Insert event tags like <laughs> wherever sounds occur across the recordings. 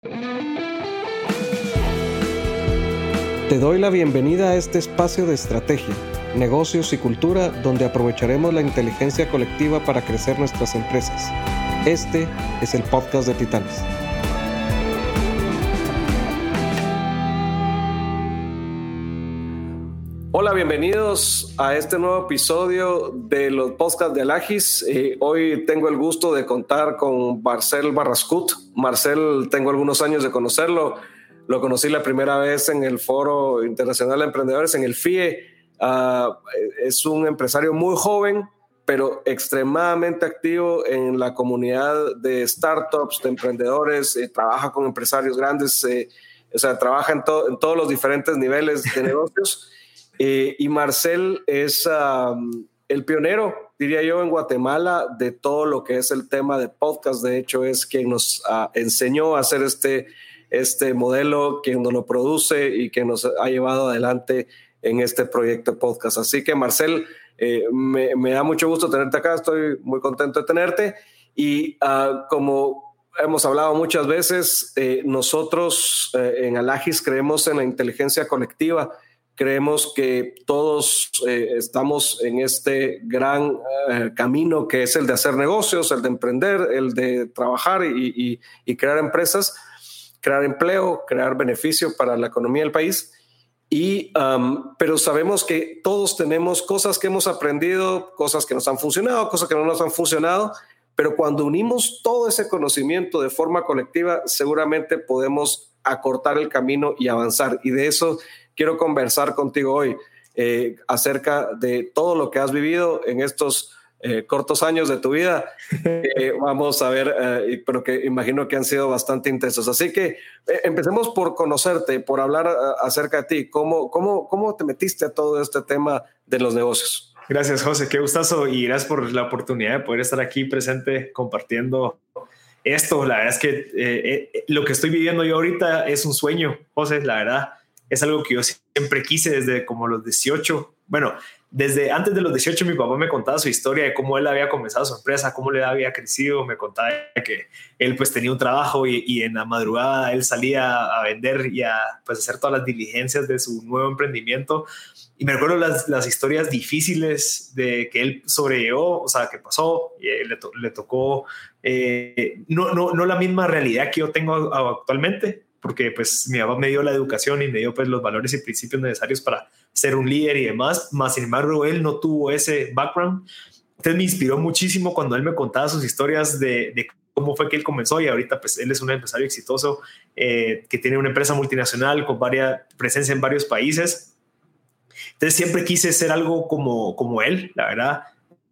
Te doy la bienvenida a este espacio de estrategia, negocios y cultura donde aprovecharemos la inteligencia colectiva para crecer nuestras empresas. Este es el podcast de Titanes. Hola, bienvenidos a este nuevo episodio de los podcasts de Alagis. Eh, hoy tengo el gusto de contar con Marcel Barrascut. Marcel, tengo algunos años de conocerlo. Lo conocí la primera vez en el Foro Internacional de Emprendedores, en el FIE. Ah, es un empresario muy joven, pero extremadamente activo en la comunidad de startups, de emprendedores. Eh, trabaja con empresarios grandes, eh, o sea, trabaja en, en todos los diferentes niveles de negocios. Eh, y Marcel es el pionero, diría yo, en Guatemala de todo lo que es el tema de podcast. De hecho, es quien nos ah, enseñó a hacer este, este modelo, quien nos lo produce y que nos ha llevado adelante en este proyecto de podcast. Así que, Marcel, eh, me, da mucho gusto tenerte acá. Estoy muy contento de tenerte. Y ah, como hemos hablado muchas veces, eh, nosotros en Alagis creemos en la inteligencia colectiva Creemos que todos eh, estamos en este gran eh, camino que es el de hacer negocios, el de emprender, el de trabajar y, crear empresas, crear empleo, crear beneficio para la economía del país. Y, um, pero sabemos que todos tenemos cosas que hemos aprendido, cosas que nos han funcionado, cosas que no nos han funcionado, pero cuando unimos todo ese conocimiento de forma colectiva, seguramente podemos acortar el camino y avanzar. Y de eso quiero conversar contigo hoy eh, acerca de todo lo que has vivido en estos eh, cortos años de tu vida. <laughs> Eh, vamos a ver, pero que imagino que han sido bastante intensos. Así que empecemos por conocerte, por hablar acerca de ti. ¿Cómo, cómo, ¿Cómo te metiste a todo este tema de los negocios? Gracias, José. Qué gustazo y gracias por la oportunidad de poder estar aquí presente compartiendo esto. La verdad es que lo que estoy viviendo yo ahorita es un sueño, José, la verdad es algo que yo siempre quise desde como los 18. Bueno, desde antes de los 18 mi papá me contaba su historia de cómo él había comenzado su empresa, cómo le había crecido, me contaba que él pues tenía un trabajo y, en la madrugada él salía a vender y a pues hacer todas las diligencias de su nuevo emprendimiento. Y me recuerdo las, las historias difíciles de que él sobrellevó, o sea, que pasó, y le, le tocó eh, no, no, no la misma realidad que yo tengo actualmente, porque pues mi papá me dio la educación y me dio pues los valores y principios necesarios para ser un líder y demás, más sin embargo él no tuvo ese background. Entonces me inspiró muchísimo cuando él me contaba sus historias de, de cómo fue que él comenzó y ahorita pues él es un empresario exitoso eh, que tiene una empresa multinacional con varias presencia en varios países. Entonces siempre quise ser algo como, como él, la verdad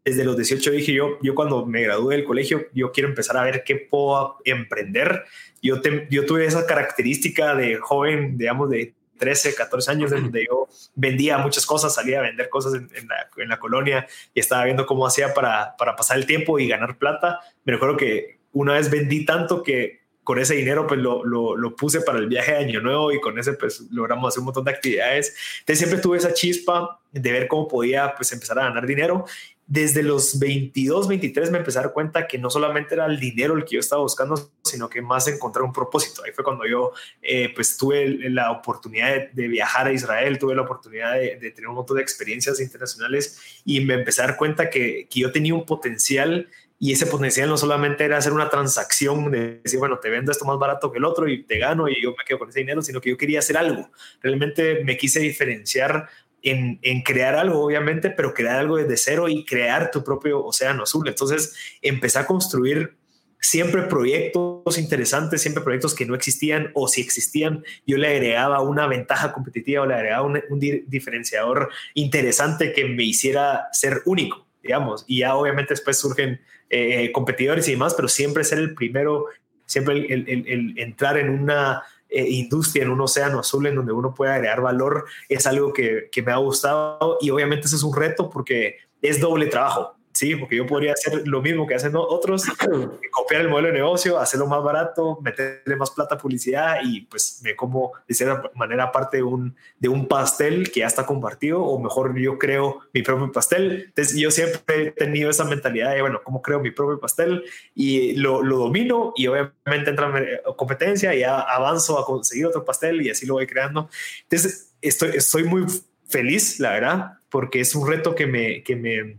desde los 18 dije yo, yo cuando me gradué del colegio, yo quiero empezar a ver qué puedo emprender. Yo, yo tuve esa característica de joven, digamos, de 13, 14 años, donde yo vendía muchas cosas, salía a vender cosas en, la, en la, colonia y estaba viendo cómo hacía para, para pasar el tiempo y ganar plata. Me recuerdo que una vez vendí tanto que con ese dinero pues lo, lo, lo, puse para el viaje de Año Nuevo y con ese pues logramos hacer un montón de actividades. Entonces siempre tuve esa chispa de ver cómo podía pues empezar a ganar dinero desde los 22, 23 me empecé a dar cuenta que no solamente era el dinero el que yo estaba buscando, sino que más encontrar un propósito. Ahí fue cuando yo eh, pues tuve la oportunidad de, viajar a Israel, tuve la oportunidad de, tener un montón de experiencias internacionales y me empecé a dar cuenta que, que yo tenía un potencial y ese potencial no solamente era hacer una transacción de decir, bueno, te vendo esto más barato que el otro y te gano y yo me quedo con ese dinero, sino que yo quería hacer algo. Realmente me quise diferenciar en, crear algo, obviamente, pero crear algo desde cero y crear tu propio océano azul. Entonces, empecé a construir siempre proyectos interesantes, siempre proyectos que no existían o si existían, yo le agregaba una ventaja competitiva o le agregaba un, diferenciador interesante que me hiciera ser único, digamos. Y ya obviamente después surgen eh, competidores y demás, pero siempre ser el primero, siempre el entrar en una eh, industria en un océano azul en donde uno puede agregar valor es algo que, me ha gustado y obviamente ese es un reto porque es doble trabajo. Sí, porque yo podría hacer lo mismo que hacen otros, <clears throat> copiar el modelo de negocio, hacerlo más barato, meterle más plata a publicidad y pues me como de cierta manera parte de un, de un pastel que ya está compartido o mejor yo creo mi propio pastel. Entonces yo siempre he tenido esa mentalidad de, bueno, ¿cómo creo mi propio pastel? Y lo, lo domino y obviamente entra en competencia y ya avanzo a conseguir otro pastel y así lo voy creando. Entonces estoy, estoy muy feliz, la verdad, porque es un reto que me, que me,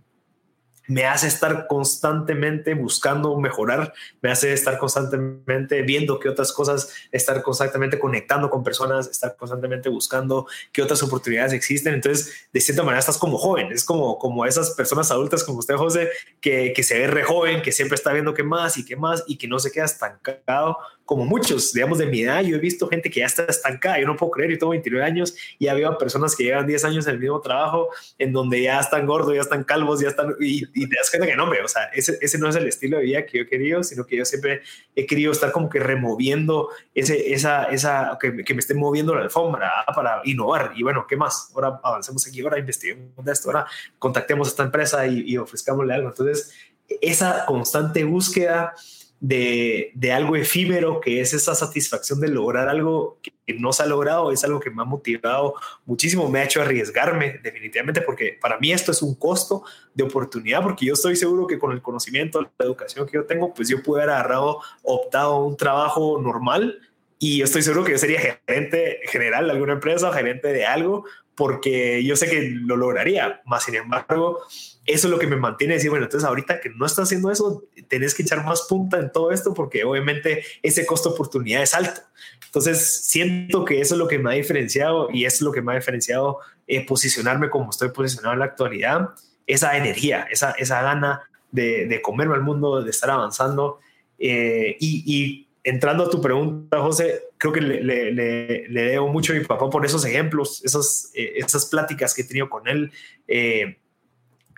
me hace estar constantemente buscando mejorar, me hace estar constantemente viendo qué otras cosas, estar constantemente conectando con personas, estar constantemente buscando qué otras oportunidades existen. Entonces, de cierta manera, estás como joven, es como, como esas personas adultas como usted, José, que, que se ve re joven, que siempre está viendo qué más y qué más y que no se queda estancado como muchos, digamos, de mi edad, yo he visto gente que ya está estancada, yo no puedo creer, yo tengo 29 años y había personas que llevan 10 años en el mismo trabajo, en donde ya están gordos, ya están calvos, ya están, y, te das cuenta que no, hombre, o sea, ese, ese, no es el estilo de vida que yo he querido, sino que yo siempre he querido estar como que removiendo ese, esa, esa, que, que me esté moviendo la alfombra ah, para innovar. Y bueno, ¿qué más? Ahora avancemos aquí, ahora investiguemos de esto, ahora contactemos a esta empresa y, y ofrezcámosle algo. Entonces, esa constante búsqueda de, de, algo efímero, que es esa satisfacción de lograr algo que no se ha logrado, es algo que me ha motivado muchísimo, me ha hecho arriesgarme definitivamente, porque para mí esto es un costo de oportunidad, porque yo estoy seguro que con el conocimiento, la educación que yo tengo, pues yo pude haber agarrado, optado un trabajo normal y estoy seguro que yo sería gerente general de alguna empresa o gerente de algo, porque yo sé que lo lograría, más sin embargo, eso es lo que me mantiene decir, bueno, entonces ahorita que no estás haciendo eso, tenés que echar más punta en todo esto porque obviamente ese costo oportunidad es alto. Entonces siento que eso es lo que me ha diferenciado y es lo que me ha diferenciado eh, posicionarme como estoy posicionado en la actualidad, esa energía, esa, esa gana de, de comerme al mundo, de estar avanzando eh, y, y entrando a tu pregunta, José, creo que le, debo mucho a mi papá por esos ejemplos, esas, eh, esas pláticas que he tenido con él. Eh,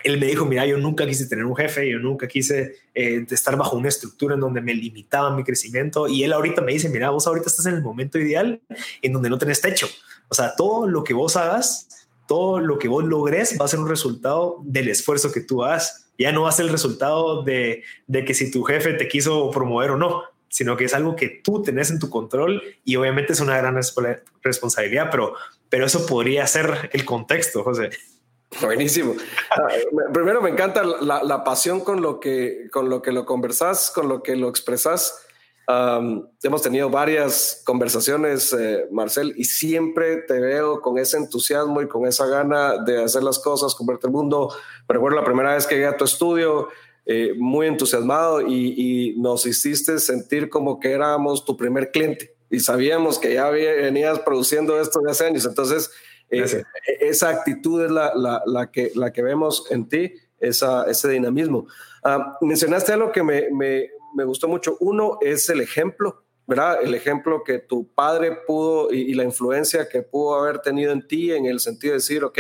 él me dijo, mira, yo nunca quise tener un jefe, yo nunca quise eh, estar bajo una estructura en donde me limitaba mi crecimiento. Y él ahorita me dice, mira, vos ahorita estás en el momento ideal en donde no tenés techo. O sea, todo lo que vos hagas, todo lo que vos logres va a ser un resultado del esfuerzo que tú hagas. Ya no va a ser el resultado de, de que si tu jefe te quiso promover o no, sino que es algo que tú tenés en tu control y obviamente es una gran responsabilidad, pero, pero eso podría ser el contexto, José. <laughs> Buenísimo. Ah, primero me encanta la, pasión con lo que con lo que lo conversás, con lo que lo expresás. hemos tenido varias conversaciones, eh, Marcel, y siempre te veo con ese entusiasmo y con esa gana de hacer las cosas, convertir el mundo. Me recuerdo la primera vez que llegué a tu estudio, eh, muy entusiasmado y, nos hiciste sentir como que éramos tu primer cliente y sabíamos que ya venías produciendo esto de hace años. Entonces, eh, esa actitud es la, la, que, la que vemos en ti, esa, ese dinamismo. Ah, mencionaste algo que me, me, me, gustó mucho. Uno es el ejemplo, ¿verdad? El ejemplo que tu padre pudo y, la influencia que pudo haber tenido en ti en el sentido de decir, ok,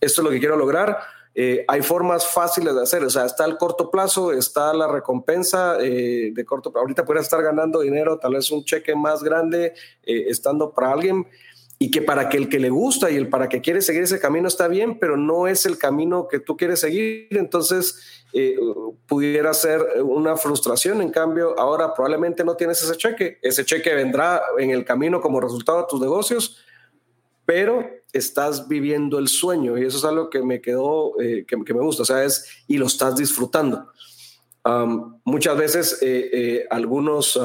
esto es lo que quiero lograr. Eh, hay formas fáciles de hacer, o sea, está el corto plazo, está la recompensa eh, de corto plazo. Ahorita puedes estar ganando dinero, tal vez un cheque más grande, estando para alguien, y que para que el que le gusta y el para que quiere seguir ese camino está bien, pero no es el camino que tú quieres seguir, entonces eh, pudiera ser una frustración. En cambio, ahora probablemente no tienes ese cheque, ese cheque vendrá en el camino como resultado de tus negocios, pero estás viviendo el sueño y eso es algo que me quedó, eh, que, me gusta, o sea, es y lo estás disfrutando. muchas veces eh, algunos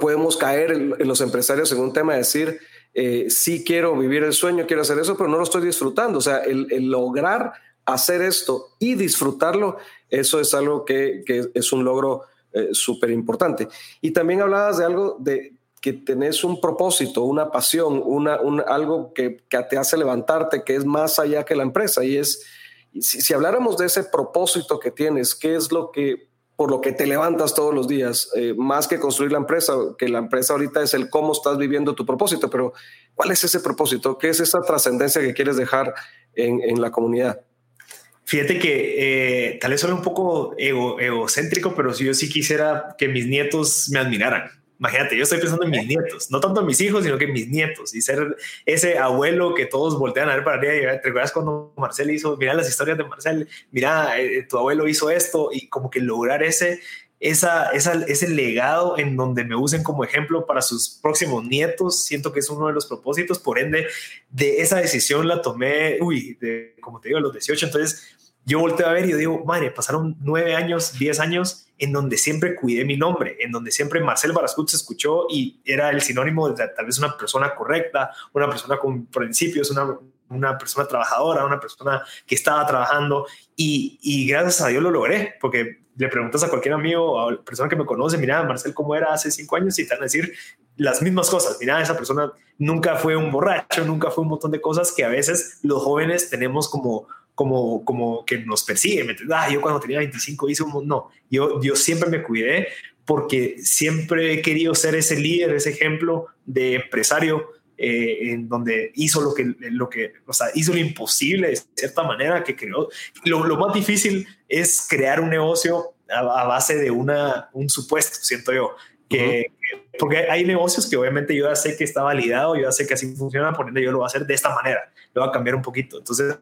podemos caer en, los empresarios en un tema de decir, eh, sí quiero vivir el sueño, quiero hacer eso, pero no lo estoy disfrutando. O sea, el, lograr hacer esto y disfrutarlo, eso es algo que, es un logro eh, súper importante. Y también hablabas de algo de que tenés un propósito, una pasión, una, algo que, te hace levantarte, que es más allá que la empresa. Y es, si, habláramos de ese propósito que tienes, ¿qué es lo que por lo que te levantas todos los días, eh, más que construir la empresa, que la empresa ahorita es el cómo estás viviendo tu propósito, pero ¿cuál es ese propósito? ¿Qué es esa trascendencia que quieres dejar en, la comunidad? Fíjate que eh, tal vez suene un poco egocéntrico, pero yo sí quisiera que mis nietos me admiraran. Imagínate, yo estoy pensando en mis nietos, no tanto en mis hijos, sino que en mis nietos y ser ese abuelo que todos voltean a ver para arriba te recuerdas cuando Marcel hizo, mira las historias de Marcel, mira, eh, tu abuelo hizo esto y como que lograr ese, esa, esa, ese legado en donde me usen como ejemplo para sus próximos nietos, siento que es uno de los propósitos, por ende, de esa decisión la tomé, uy, de, como te digo, a los 18, entonces yo volteo a ver y yo digo, madre, pasaron nueve años, diez años en donde siempre cuidé mi nombre, en donde siempre Marcel Barascut se escuchó y era el sinónimo de tal vez una persona correcta, una persona con principios, una, una persona trabajadora, una persona que estaba trabajando y, y, gracias a Dios lo logré, porque le preguntas a cualquier amigo o persona que me conoce, mira, Marcel, ¿cómo era hace cinco años? Y te van a decir las mismas cosas. Mira, esa persona nunca fue un borracho, nunca fue un montón de cosas que a veces los jóvenes tenemos como como, como que nos persigue. ¿me ah, yo cuando tenía 25 hice un... No, yo, yo siempre me cuidé porque siempre he querido ser ese líder, ese ejemplo de empresario eh, en donde hizo lo que, lo que, o sea, hizo lo imposible de cierta manera que creó. Lo, lo más difícil es crear un negocio a, a, base de una, un supuesto, siento yo, que, porque hay negocios que obviamente yo ya sé que está validado, yo ya sé que así funciona, por ende yo lo voy a hacer de esta manera, lo voy a cambiar un poquito. Entonces,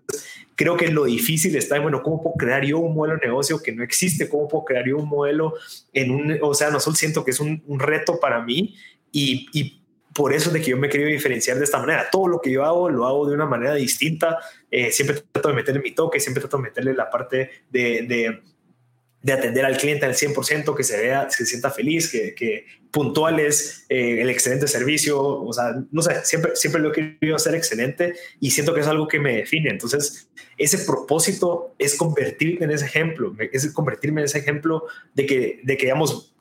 creo que lo difícil está en, bueno, ¿cómo puedo crear yo un modelo de negocio que no existe? ¿Cómo puedo crear yo un modelo en un, o sea, no solo siento que es un, un reto para mí y, y por eso es de que yo me quería diferenciar de esta manera. Todo lo que yo hago lo hago de una manera distinta. Eh, siempre trato de meterle mi toque, siempre trato de meterle la parte de, de de atender al cliente al 100%, que se vea, se sienta feliz, que, que puntuales, eh, el excelente servicio, o sea, no sé, siempre, siempre lo he querido hacer excelente y siento que es algo que me define. Entonces, ese propósito es convertirme en ese ejemplo, es convertirme en ese ejemplo de que, de que digamos,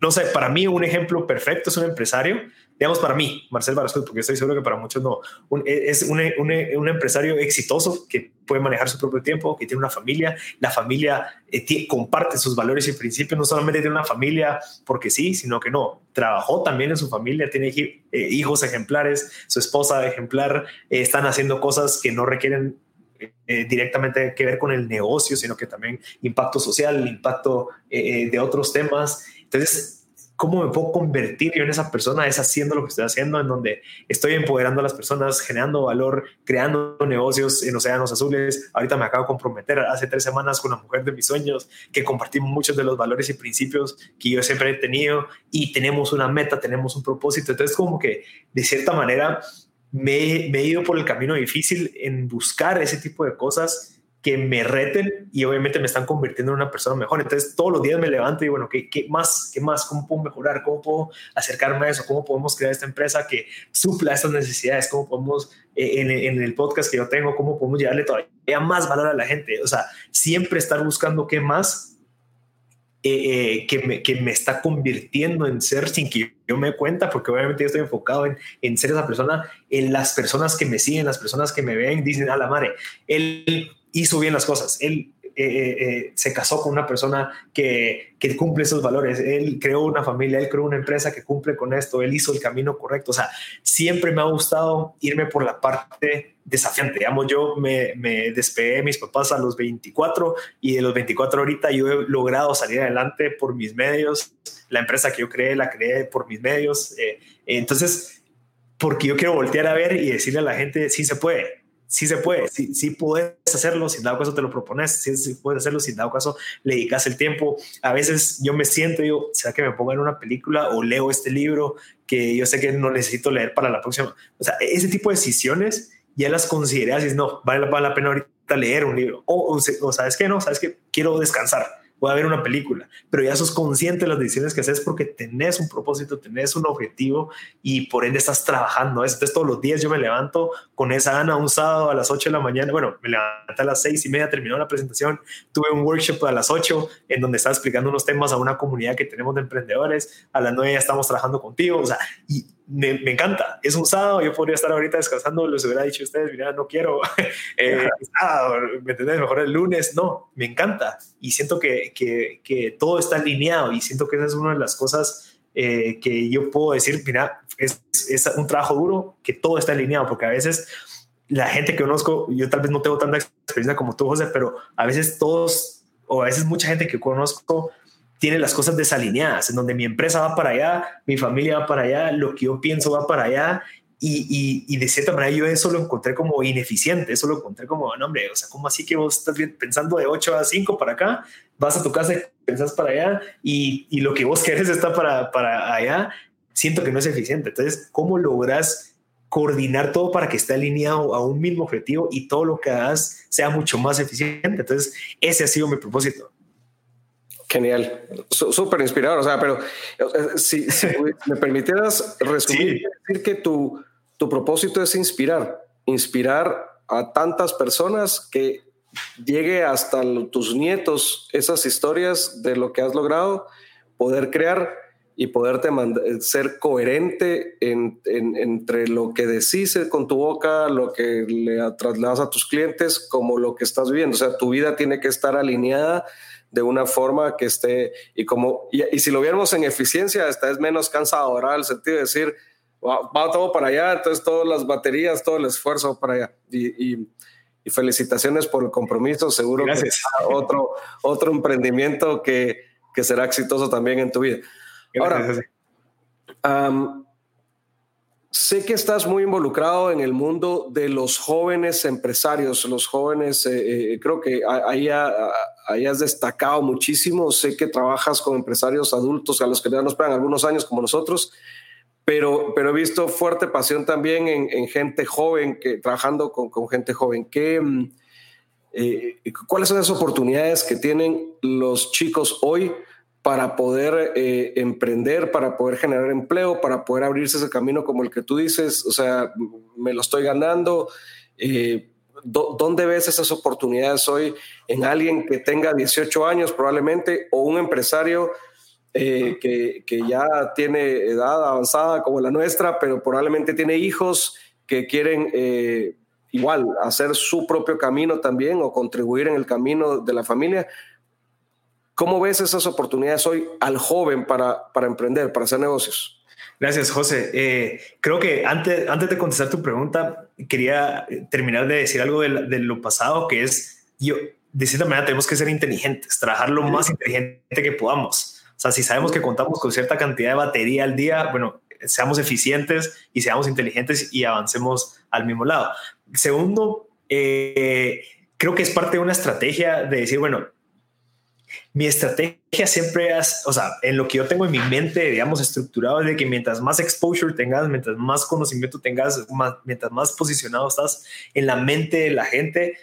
no sé, para mí un ejemplo perfecto es un empresario digamos para mí, Marcel Barascut, porque estoy seguro que para muchos no, e, es un, un, un, empresario exitoso que puede manejar su propio tiempo, que tiene una familia, la familia eh, comparte sus valores y principios, no solamente tiene una familia porque sí, sino que no, trabajó también en su familia, tiene eh, hijos ejemplares, su esposa ejemplar, eh, están haciendo cosas que no requieren eh, directamente que ver con el negocio, sino que también impacto social, impacto eh, de otros temas. Entonces, ¿Cómo me puedo convertir yo en esa persona? Es haciendo lo que estoy haciendo, en donde estoy empoderando a las personas, generando valor, creando negocios en océanos azules. Ahorita me acabo de comprometer hace tres semanas con la mujer de mis sueños, que compartimos muchos de los valores y principios que yo siempre he tenido y tenemos una meta, tenemos un propósito. Entonces, como que de cierta manera me, me he ido por el camino difícil en buscar ese tipo de cosas que me reten y obviamente me están convirtiendo en una persona mejor. Entonces todos los días me levanto y bueno, ¿qué, qué más? ¿Qué más? ¿Cómo puedo mejorar? ¿Cómo puedo acercarme a eso? ¿Cómo podemos crear esta empresa que supla estas necesidades? ¿Cómo podemos, eh, en, en, el podcast que yo tengo, cómo podemos llevarle todavía más valor a la gente? O sea, siempre estar buscando qué más eh, eh, que, me, que, me, está convirtiendo en ser sin que yo me cuenta, porque obviamente yo estoy enfocado en, en, ser esa persona, en las personas que me siguen, las personas que me ven, dicen, a la madre, él hizo bien las cosas. Él eh, eh, eh, se casó con una persona que, que, cumple esos valores. Él creó una familia, él creó una empresa que cumple con esto, él hizo el camino correcto. O sea, siempre me ha gustado irme por la parte desafiante. Digamos, yo me, me despegué de mis papás a los 24 y de los 24 ahorita yo he logrado salir adelante por mis medios. La empresa que yo creé, la creé por mis medios. entonces, porque yo quiero voltear a ver y decirle a la gente, sí se puede sí se puede, sí, sí puedes hacerlo, si en dado caso te lo propones, sí, sí, puedes hacerlo, si en dado caso le dedicas el tiempo. A veces yo me siento digo, ¿será que me pongo en una película o leo este libro que yo sé que no necesito leer para la próxima? O sea, ese tipo de decisiones ya las consideras y no, vale, vale la pena ahorita leer un libro. O, o, o sabes que no, sabes que quiero descansar puede haber una película, pero ya sos consciente de las decisiones que haces porque tenés un propósito, tenés un objetivo y por ende estás trabajando. Entonces todos los días yo me levanto con esa gana un sábado a las 8 de la mañana, bueno, me levanté a las 6 y media, terminó la presentación, tuve un workshop a las 8 en donde estaba explicando unos temas a una comunidad que tenemos de emprendedores, a las 9 ya estamos trabajando contigo, o sea, y me, me, encanta. Es un sábado, yo podría estar ahorita descansando, les hubiera dicho a ustedes, mira, no quiero, <laughs> eh, ah, ¿me entendés? Mejor el lunes. No, me encanta. Y siento que, que, que, todo está alineado y siento que esa es una de las cosas eh, que yo puedo decir, mira, es, es, un trabajo duro, que todo está alineado, porque a veces la gente que conozco, yo tal vez no tengo tanta experiencia como tú, José, pero a veces todos, o a veces mucha gente que conozco, tiene las cosas desalineadas, en donde mi empresa va para allá, mi familia va para allá, lo que yo pienso va para allá y, y, de cierta manera yo eso lo encontré como ineficiente, eso lo encontré como, no, hombre, o sea, ¿cómo así que vos estás pensando de 8 a 5 para acá? Vas a tu casa y pensás para allá y, y lo que vos querés está para, para allá. Siento que no es eficiente. Entonces, ¿cómo logras coordinar todo para que esté alineado a un mismo objetivo y todo lo que hagas sea mucho más eficiente? Entonces, ese ha sido mi propósito. Genial, súper inspirador. O sea, pero si, <laughs> me permitieras resumir, decir que tu, tu propósito es inspirar, inspirar a tantas personas que llegue hasta tus nietos esas historias de lo que has logrado, poder crear y poderte ser coherente entre lo que decís con tu boca, lo que le trasladas a tus clientes, como lo que estás viviendo. O sea, tu vida tiene que estar alineada de una forma que esté, y como, y, si lo viéramos en eficiencia, esta es menos cansadora, el sentido de decir, va, todo para allá, entonces todas las baterías, todo el esfuerzo para allá. Y, felicitaciones por el compromiso, seguro que es otro, otro emprendimiento que, que, será exitoso también en tu vida. Ahora, sé que estás muy involucrado en el mundo de los jóvenes empresarios, los jóvenes, eh, eh, creo que ahí, ahí, has destacado muchísimo, sé que trabajas con empresarios adultos a los que ya nos pegan algunos años como nosotros pero, pero he visto fuerte pasión también en, gente joven, que, trabajando con, con gente joven. ¿Qué, mm, eh, ¿Cuáles son las oportunidades que tienen los chicos hoy para poder eh, emprender, para poder generar empleo, para poder abrirse ese camino como el que tú dices? O sea, me lo estoy ganando. Eh, ¿Dónde ves esas oportunidades hoy en alguien que tenga 18 años probablemente o un empresario eh, que, que, ya tiene edad avanzada como la nuestra, pero probablemente tiene hijos que quieren igual hacer su propio camino también o contribuir en el camino de la familia. ¿Cómo ves esas oportunidades hoy al joven para, para emprender, para hacer negocios? Gracias, José. Eh, creo que antes, antes de contestar tu pregunta, quería terminar de decir algo de, de lo pasado, que es, yo, de cierta manera, tenemos que ser inteligentes, trabajar lo más inteligente que podamos. O sea, si sabemos que contamos con cierta cantidad de batería al día, bueno, seamos eficientes y seamos inteligentes y avancemos al mismo lado. Segundo, eh, creo que es parte de una estrategia de decir, bueno, mi estrategia siempre es, o sea, en lo que yo tengo en mi mente, digamos, estructurado es de que mientras más exposure tengas, mientras más conocimiento tengas, mientras más posicionado estás en la mente de la gente,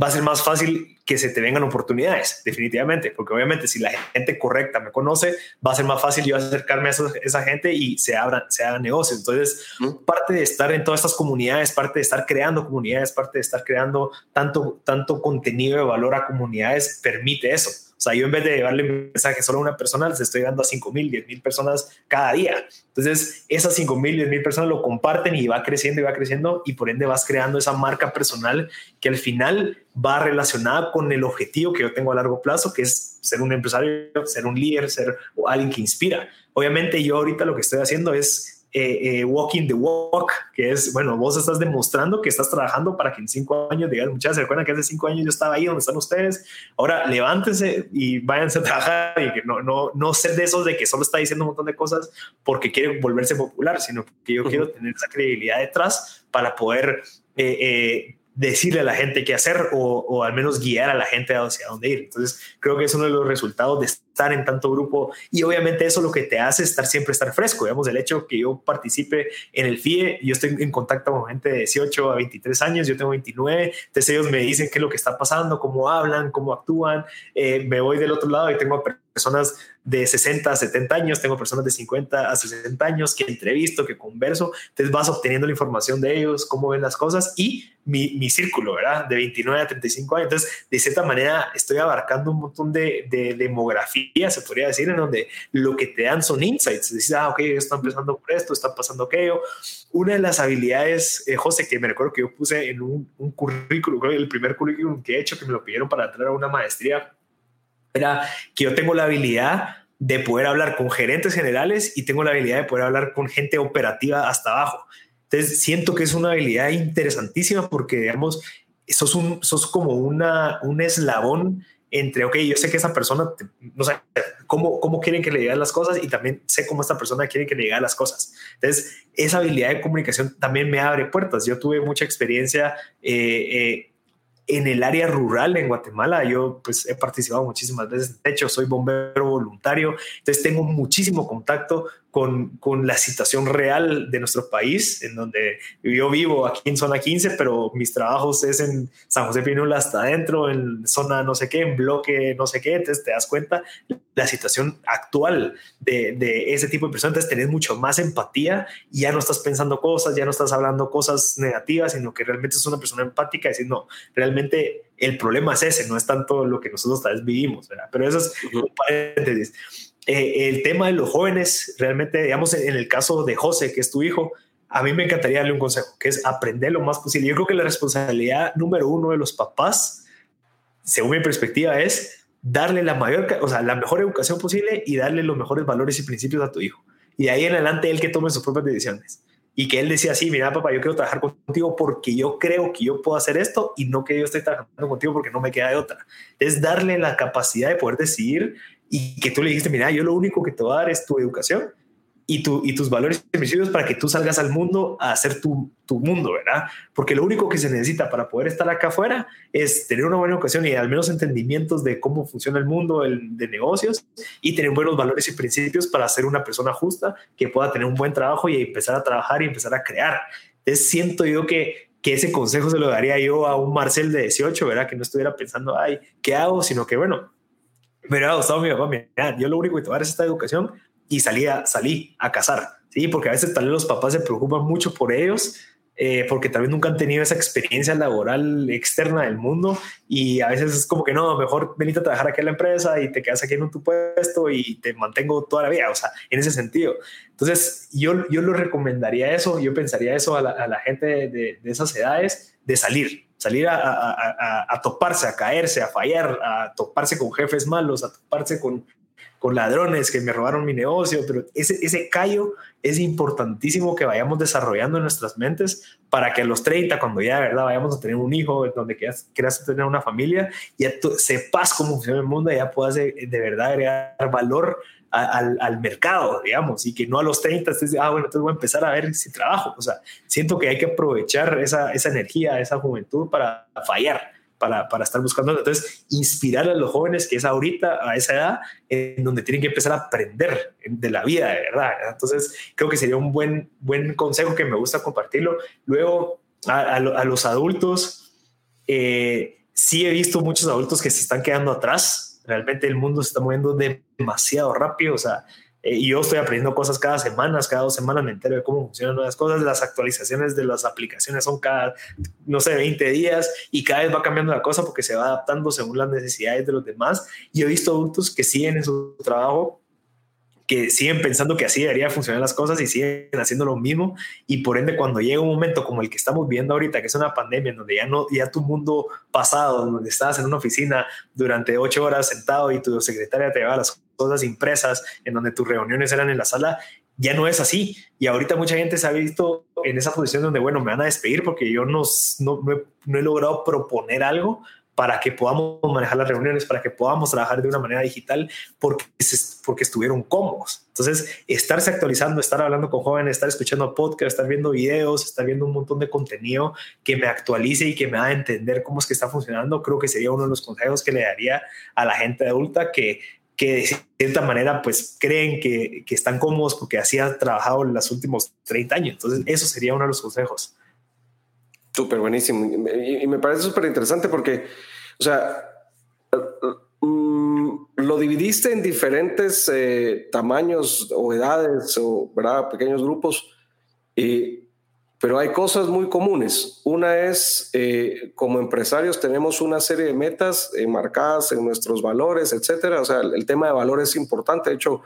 va a ser más fácil que se te vengan oportunidades, definitivamente, porque obviamente si la gente correcta me conoce, va a ser más fácil yo acercarme a esa, gente y se abran, se hagan negocios. Entonces, parte de estar en todas estas comunidades, parte de estar creando comunidades, parte de estar creando tanto, tanto contenido de valor a comunidades, permite eso. O sea, yo en vez de llevarle un mensaje solo a una persona, les estoy dando a 5 mil, 10 mil personas cada día. Entonces, esas 5 mil, 10 mil personas lo comparten y va creciendo y va creciendo y por ende vas creando esa marca personal que al final va relacionada con el objetivo que yo tengo a largo plazo, que es ser un empresario, ser un líder, ser alguien que inspira. Obviamente yo ahorita lo que estoy haciendo es eh, eh, walking the walk, que es, bueno, vos estás demostrando que estás trabajando para que en cinco años digan, muchachos, se que hace cinco años yo estaba ahí donde están ustedes, ahora levántense y váyanse a trabajar y que no, no, no ser de esos de que solo está diciendo un montón de cosas porque quiere volverse popular, sino que yo quiero tener esa credibilidad detrás para poder eh, decirle a la gente qué hacer o, al menos guiar a la gente hacia dónde ir. Entonces, creo que es uno de los resultados de estar en tanto grupo y obviamente eso lo que te hace estar siempre estar fresco. Digamos, el hecho que yo participe en el FIE, yo estoy en contacto con gente de 18 a 23 años, yo tengo 29, entonces ellos me dicen qué es lo que está pasando, cómo hablan, cómo actúan. Eh, me voy del otro lado y tengo personas de 60 a 70 años, tengo personas de 50 a 60 años que entrevisto, que converso, entonces vas obteniendo la información de ellos, cómo ven las cosas y mi, mi círculo, ¿verdad? De 29 a 35 años. Entonces, de cierta manera, estoy abarcando un montón de, de demografía, se podría decir, en donde lo que te dan son insights. Dices, ah, ok, está empezando por esto, está pasando aquello. Una de las habilidades, eh, José, que me recuerdo que yo puse en un, un currículum, el primer currículum que he hecho, que me lo pidieron para entrar a una maestría, era que yo tengo la habilidad de poder hablar con gerentes generales y tengo la habilidad de poder hablar con gente operativa hasta abajo. Entonces, siento que es una habilidad interesantísima porque, digamos, sos, un, sos como una, un eslabón entre, ok, yo sé que esa persona, no sé, cómo, cómo quieren que le digan las cosas y también sé cómo esta persona quiere que le digan las cosas. Entonces, esa habilidad de comunicación también me abre puertas. Yo tuve mucha experiencia eh, eh, en el área rural en Guatemala. Yo pues he participado muchísimas veces. De hecho, soy bombero voluntario. Entonces tengo muchísimo contacto con, con, la situación real de nuestro país, en donde yo vivo aquí en zona 15, pero mis trabajos es en San José Pinula hasta adentro, en zona no sé qué, en bloque no sé qué. Entonces te das cuenta la situación actual de, de ese tipo de personas. Entonces tenés mucho más empatía y ya no estás pensando cosas, ya no estás hablando cosas negativas, sino que realmente es una persona empática y decir, no, realmente el problema es ese, no es tanto lo que nosotros tal vez vivimos, ¿verdad? Pero eso es un paréntesis. Eh, el tema de los jóvenes, realmente, digamos, en el caso de José, que es tu hijo, a mí me encantaría darle un consejo, que es aprender lo más posible. Yo creo que la responsabilidad número uno de los papás, según mi perspectiva, es darle la mayor, o sea, la mejor educación posible y darle los mejores valores y principios a tu hijo. Y de ahí en adelante él que tome sus propias decisiones. Y que él decía así, mira papá, yo quiero trabajar contigo porque yo creo que yo puedo hacer esto y no que yo esté trabajando contigo porque no me queda de otra. Es darle la capacidad de poder decidir y que tú le dijiste, mira, yo lo único que te voy a dar es tu educación y, tu, y tus valores y principios para que tú salgas al mundo a hacer tu, tu, mundo, ¿verdad? Porque lo único que se necesita para poder estar acá afuera es tener una buena educación y al menos entendimientos de cómo funciona el mundo de negocios y tener buenos valores y principios para ser una persona justa que pueda tener un buen trabajo y empezar a trabajar y empezar a crear. Entonces siento yo que, que ese consejo se lo daría yo a un Marcel de 18, ¿verdad? Que no estuviera pensando, ay, ¿qué hago? Sino que, bueno, me hubiera gustado mi papá, mira, yo lo único que te voy a dar es esta educación y salí a, salí a casar, ¿sí? Porque a veces tal vez los papás se preocupan mucho por ellos, eh, porque tal vez nunca han tenido esa experiencia laboral externa del mundo y a veces es como que no, mejor venite a trabajar aquí en la empresa y te quedas aquí en tu puesto y te mantengo toda la vida, o sea, en ese sentido. Entonces, yo, yo lo recomendaría eso, yo pensaría eso a la, gente de, de, de esas edades, de salir, salir a, toparse, a caerse, a fallar, a toparse con jefes malos, a toparse con, con ladrones que me robaron mi negocio, pero ese, ese callo es importantísimo que vayamos desarrollando en nuestras mentes para que a los 30, cuando ya de verdad vayamos a tener un hijo, donde quieras, quieras tener una familia, ya sepas cómo funciona el mundo, ya puedas de, de verdad agregar valor al, al, mercado, digamos, y que no a los 30 estés, ah, bueno, entonces voy a empezar a ver si trabajo. O sea, siento que hay que aprovechar esa, esa energía, esa juventud para fallar, para, para, estar buscando. Entonces, inspirar a los jóvenes que es ahorita, a esa edad, en donde tienen que empezar a aprender de la vida, de verdad. Entonces, creo que sería un buen, buen consejo que me gusta compartirlo. Luego, a, los adultos, eh, sí he visto muchos adultos que se están quedando atrás Realmente el mundo se está moviendo demasiado rápido, o sea, eh, yo estoy aprendiendo cosas cada semana, cada dos semanas me entero de cómo funcionan nuevas cosas, las actualizaciones de las aplicaciones son cada, no sé, 20 días y cada vez va cambiando la cosa porque se va adaptando según las necesidades de los demás. Y he visto adultos que siguen en su trabajo que siguen pensando que así debería funcionar las cosas y siguen haciendo lo mismo. Y por ende cuando llega un momento como el que estamos viendo ahorita que es una pandemia en donde ya no ya tu mundo pasado donde estabas en una oficina durante ocho horas sentado y tu secretaria te llevaba las cosas impresas en donde tus reuniones eran en la sala ya no es así. Y ahorita mucha gente se ha visto en esa posición donde bueno me van a despedir porque yo no, no, no he logrado proponer algo para que podamos manejar las reuniones, para que podamos trabajar de una manera digital, porque, porque estuvieron cómodos. Entonces, estarse actualizando, estar hablando con jóvenes, estar escuchando podcast, estar viendo videos, estar viendo un montón de contenido que me actualice y que me haga entender cómo es que está funcionando, creo que sería uno de los consejos que le daría a la gente adulta que que de cierta manera pues creen que, que están cómodos porque así ha trabajado en los últimos 30 años. Entonces, eso sería uno de los consejos. Súper buenísimo. Y, me parece súper interesante porque, o sea, mm, lo dividiste en diferentes eh, tamaños o edades o ¿verdad? pequeños grupos, pero hay cosas muy comunes. Una es, eh, como empresarios tenemos una serie de metas eh, marcadas en nuestros valores, etcétera. O sea, el, el, tema de valores es importante. De hecho,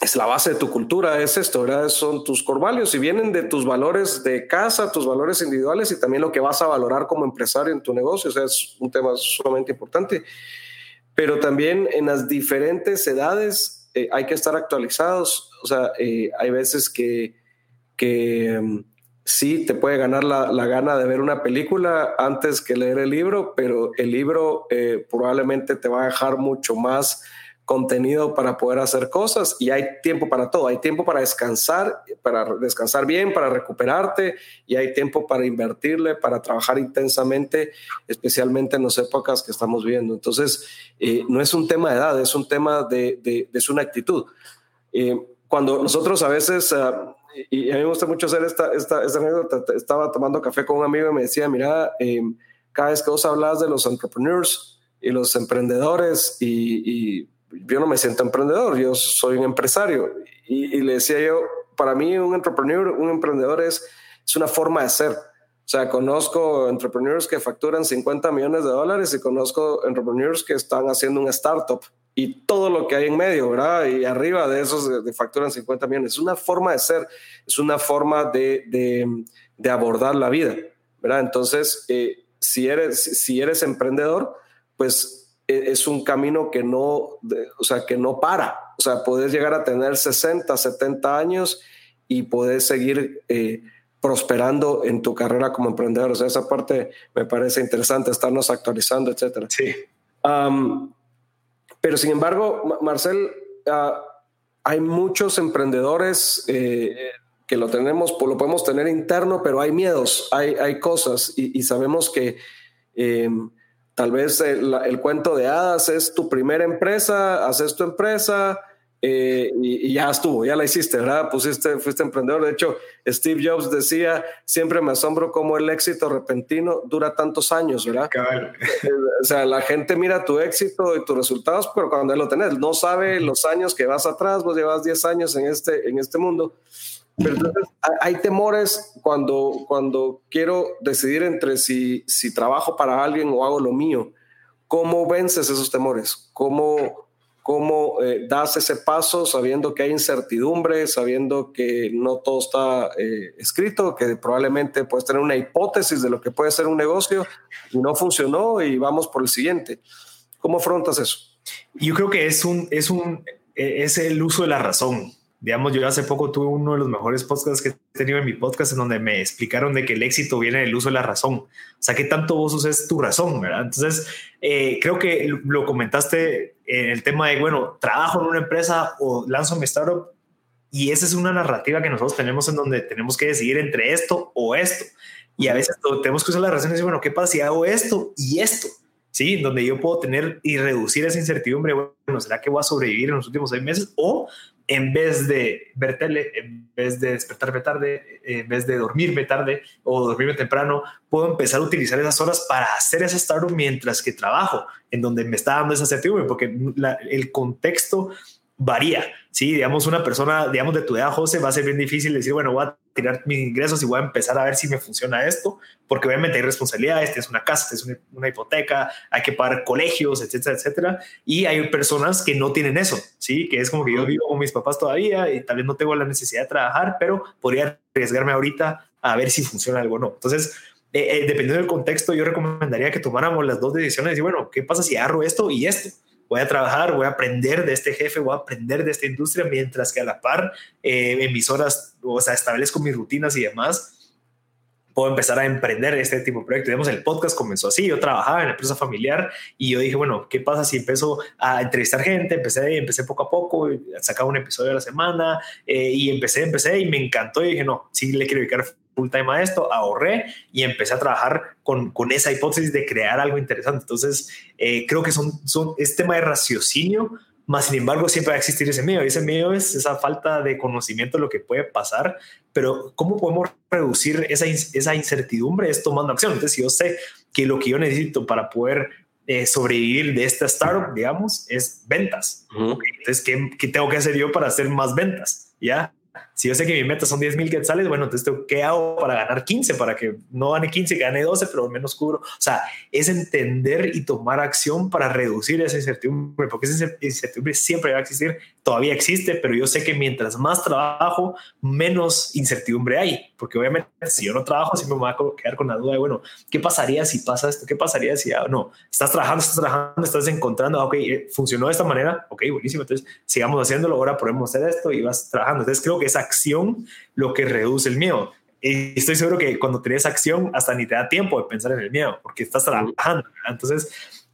es la base de tu cultura, es esto, ¿verdad? Son tus corvalios y vienen de tus valores de casa, tus valores individuales y también lo que vas a valorar como empresario en tu negocio. O sea, es un tema sumamente importante. Pero también en las diferentes edades eh, hay que estar actualizados. O sea, eh, hay veces que, que um, sí te puede ganar la, gana de ver una película antes que leer el libro, pero el libro eh, probablemente te va a dejar mucho más contenido para poder hacer cosas y hay tiempo para todo. Hay tiempo para descansar, para descansar bien, para recuperarte y hay tiempo para invertirle, para trabajar intensamente, especialmente en las épocas que estamos viviendo. Entonces, eh, no es un tema de edad, es un tema de, de, de una actitud. Eh, cuando nosotros a veces, ah, y a mí me gusta mucho hacer esta, esta, esta anécdota, estaba tomando café con un amigo y me decía, mira, eh, cada vez que vos hablas de los entrepreneurs y los emprendedores y, y yo no me siento emprendedor, yo soy un empresario. Y, le decía yo, para mí un entrepreneur, un emprendedor es, es una forma de ser. O sea, conozco entrepreneurs que facturan 50 millones de dólares y conozco entrepreneurs que están haciendo una startup y todo lo que hay en medio, ¿verdad? Y arriba de esos de, facturan 50 millones. Es una forma de ser, es una forma de, de, de abordar la vida, ¿verdad? Entonces, eh, si, eres, si eres emprendedor, pues es un camino que no, o sea, que no para. O sea, puedes llegar a tener 60, 70 años y puedes seguir eh, prosperando en tu carrera como emprendedor. O sea, esa parte me parece interesante, estarnos actualizando, etcétera. Sí. pero sin embargo, Marcel, ah, hay muchos emprendedores eh, que lo tenemos, lo podemos tener interno, pero hay miedos, hay, hay cosas y, sabemos que em, Tal vez el, cuento de hadas es tu primera empresa, haces tu empresa eh, y, ya estuvo, ya la hiciste, ¿verdad? Pusiste, fuiste emprendedor. De hecho, Steve Jobs decía, siempre me asombro cómo el éxito repentino dura tantos años, ¿verdad? o sea, la gente mira tu éxito y tus resultados, pero cuando él lo tenés, no sabe los años que vas atrás, vos llevas 10 años en este, en este mundo. Hay temores cuando, cuando quiero decidir entre si, si trabajo para alguien o hago lo mío. ¿Cómo vences esos temores? ¿Cómo, cómo eh, das ese paso sabiendo que hay incertidumbre, sabiendo que no todo está eh, escrito, que probablemente puedes tener una hipótesis de lo que puede ser un negocio y no funcionó y vamos por el siguiente? ¿Cómo afrontas eso? Yo creo que es un, es un, e, es el uso de la razón digamos, yo hace poco tuve uno de los mejores podcasts que he tenido en mi podcast en donde me explicaron de que el éxito viene del uso de la razón. O sea, ¿qué tanto vos usas tu razón? ¿verdad? Entonces, eh, creo que lo comentaste en el tema de, bueno, trabajo en una empresa o lanzo mi startup y esa es una narrativa que nosotros tenemos en donde tenemos que decidir entre esto o esto. Y a veces tenemos que usar la razón y decir, bueno, ¿qué pasa si hago esto y esto? Sí, donde yo puedo tener y reducir esa incertidumbre. Bueno, ¿será que voy a sobrevivir en los últimos seis meses? O en vez de ver tele, en vez de despertarme tarde, en vez de dormirme tarde o dormirme temprano, puedo empezar a utilizar esas horas para hacer esa startup mientras que trabajo, en donde me está dando esa certidumbre, porque el contexto varía. Sí, digamos, una persona, digamos, de tu edad, José, va a ser bien difícil decir, bueno, voy tirar mis ingresos y voy a empezar a ver si me funciona esto, porque obviamente hay responsabilidades, es una casa, es una, hipoteca, hay que pagar colegios, etcétera, etcétera. Y hay personas que no tienen eso, sí, que es como que yo vivo con mis papás todavía y tal vez no tengo la necesidad de trabajar, pero podría arriesgarme ahorita a ver si funciona algo o no. Entonces, eh, eh, dependiendo del contexto, yo recomendaría que tomáramos las dos decisiones y bueno, ¿qué pasa si agarro esto y esto? Voy a trabajar, voy a aprender de este jefe, voy a aprender de esta industria, mientras que a la par, eh, en mis horas, o sea, establezco mis rutinas y demás, puedo empezar a emprender este tipo de proyectos. Digamos, el podcast comenzó así, yo trabajaba en la empresa familiar y yo dije, bueno, ¿qué pasa si empiezo a entrevistar gente? Empecé, empecé poco a poco, sacaba un episodio a la semana eh, y empecé, empecé y me encantó y dije, no, sí le quiero dedicar full time a esto, ahorré y empecé a trabajar con, con esa hipótesis de crear algo interesante. Entonces, eh, creo que son, son, es tema de raciocinio, más sin embargo siempre va a existir ese miedo. ese miedo es esa falta de conocimiento de lo que puede pasar, pero ¿cómo podemos reducir esa, esa incertidumbre? Es tomando acción. Entonces, si yo sé que lo que yo necesito para poder eh, sobrevivir de esta startup, digamos, es ventas. Entonces, ¿qué, ¿qué, tengo que hacer yo para hacer más ventas? ¿Ya? Si yo sé que mi meta son 10 mil quetzales, bueno, entonces, ¿qué hago para ganar 15? Para que no gane 15, gane 12, pero al menos cubro. O sea, es entender y tomar acción para reducir esa incertidumbre, porque esa incertidumbre siempre va a existir, todavía existe, pero yo sé que mientras más trabajo, menos incertidumbre hay, porque obviamente si yo no trabajo, siempre me voy a quedar con la duda de, bueno, ¿qué pasaría si pasa esto? ¿Qué pasaría si ah, no? Estás trabajando, estás trabajando, estás encontrando, ah, ok, eh, funcionó de esta manera, ok, buenísimo, entonces sigamos haciéndolo, ahora podemos hacer esto y vas trabajando. Entonces creo que esa acción lo que reduce el miedo. y estoy seguro que cuando tienes acción hasta ni te da tiempo de pensar en el miedo porque estás trabajando. Entonces,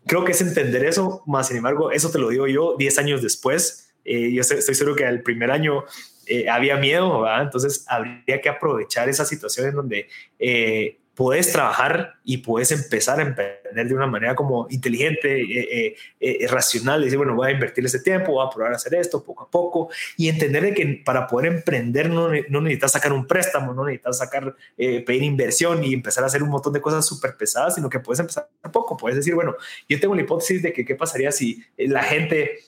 creo que es entender eso, más sin embargo, eso te lo digo yo 10 años después. Eh, yo estoy, seguro que el primer año eh, había miedo, ¿verdad? entonces habría que aprovechar esa situación en donde eh, puedes trabajar y puedes empezar a emprender de una manera como inteligente, eh, eh, eh, racional, decir, bueno, voy a invertir ese tiempo, voy a probar a hacer esto poco a poco y entender que para poder emprender no, no necesitas sacar un préstamo, no necesitas sacar, pedir inversión y empezar a hacer un montón de cosas súper pesadas, sino que puedes empezar poco, puedes decir, bueno, yo tengo la hipótesis de que qué pasaría si la gente,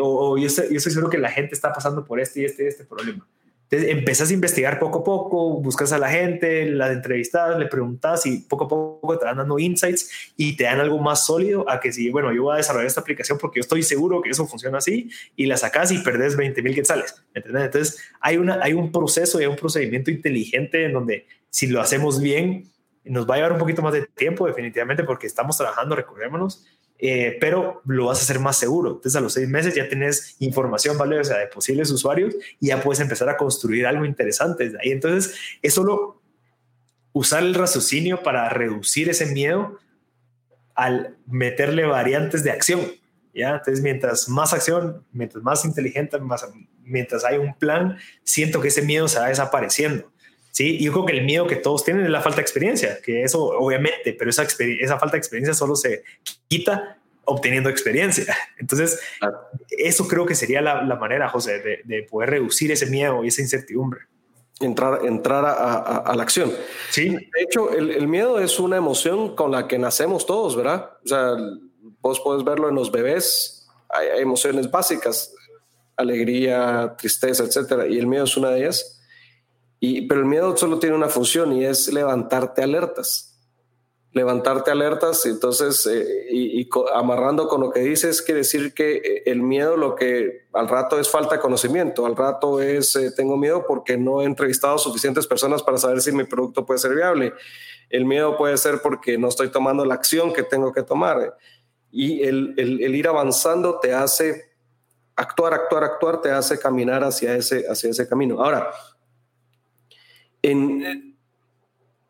o, yo, estoy, yo estoy seguro que la gente está pasando por este y este y este problema entonces empezás a investigar poco a poco, buscas a la gente, la entrevistas, le preguntas y poco a poco te van dando insights y te dan algo más sólido a que si, bueno, yo voy a desarrollar esta aplicación porque estoy seguro que eso funciona así y la sacas y perdés 20 mil quetzales. ¿entendés? Entonces hay, una, hay un proceso y un procedimiento inteligente en donde si lo hacemos bien, nos va a llevar un poquito más de tiempo definitivamente porque estamos trabajando, recordémonos, eh, pero lo vas a hacer más seguro. Entonces a los seis meses ya tienes información valiosa de posibles usuarios y ya puedes empezar a construir algo interesante desde ahí. Entonces es solo usar el raciocinio para reducir ese miedo al meterle variantes de acción. ¿ya? Entonces mientras más acción, mientras más inteligente, mientras hay un plan, siento que ese miedo se va desapareciendo. Sí, yo creo que el miedo que todos tienen es la falta de experiencia, que eso obviamente, pero esa, esa falta de experiencia solo se quita obteniendo experiencia. <laughs> Entonces, eso creo que sería la, manera, José, de, poder reducir ese miedo y esa incertidumbre. Entrar, entrar a, la acción. Sí. De hecho, el, el, miedo es una emoción con la que nacemos todos, ¿verdad? O sea, vos puedes verlo en los bebés, hay emociones básicas, alegría, tristeza, etcétera, y el miedo es una de ellas pero el miedo solo tiene una función y es levantarte alertas. Levantarte alertas, entonces, eh, y, amarrando con lo que dices, quiere decir que eh, el miedo lo que al rato es falta de conocimiento, al rato es eh, tengo miedo porque no he entrevistado suficientes personas para saber si mi producto puede ser viable. El miedo puede ser porque no estoy tomando la acción que tengo que tomar. Y el, el ir avanzando te hace actuar, actuar, actuar, te hace caminar hacia ese, hacia ese camino. Ahora, en,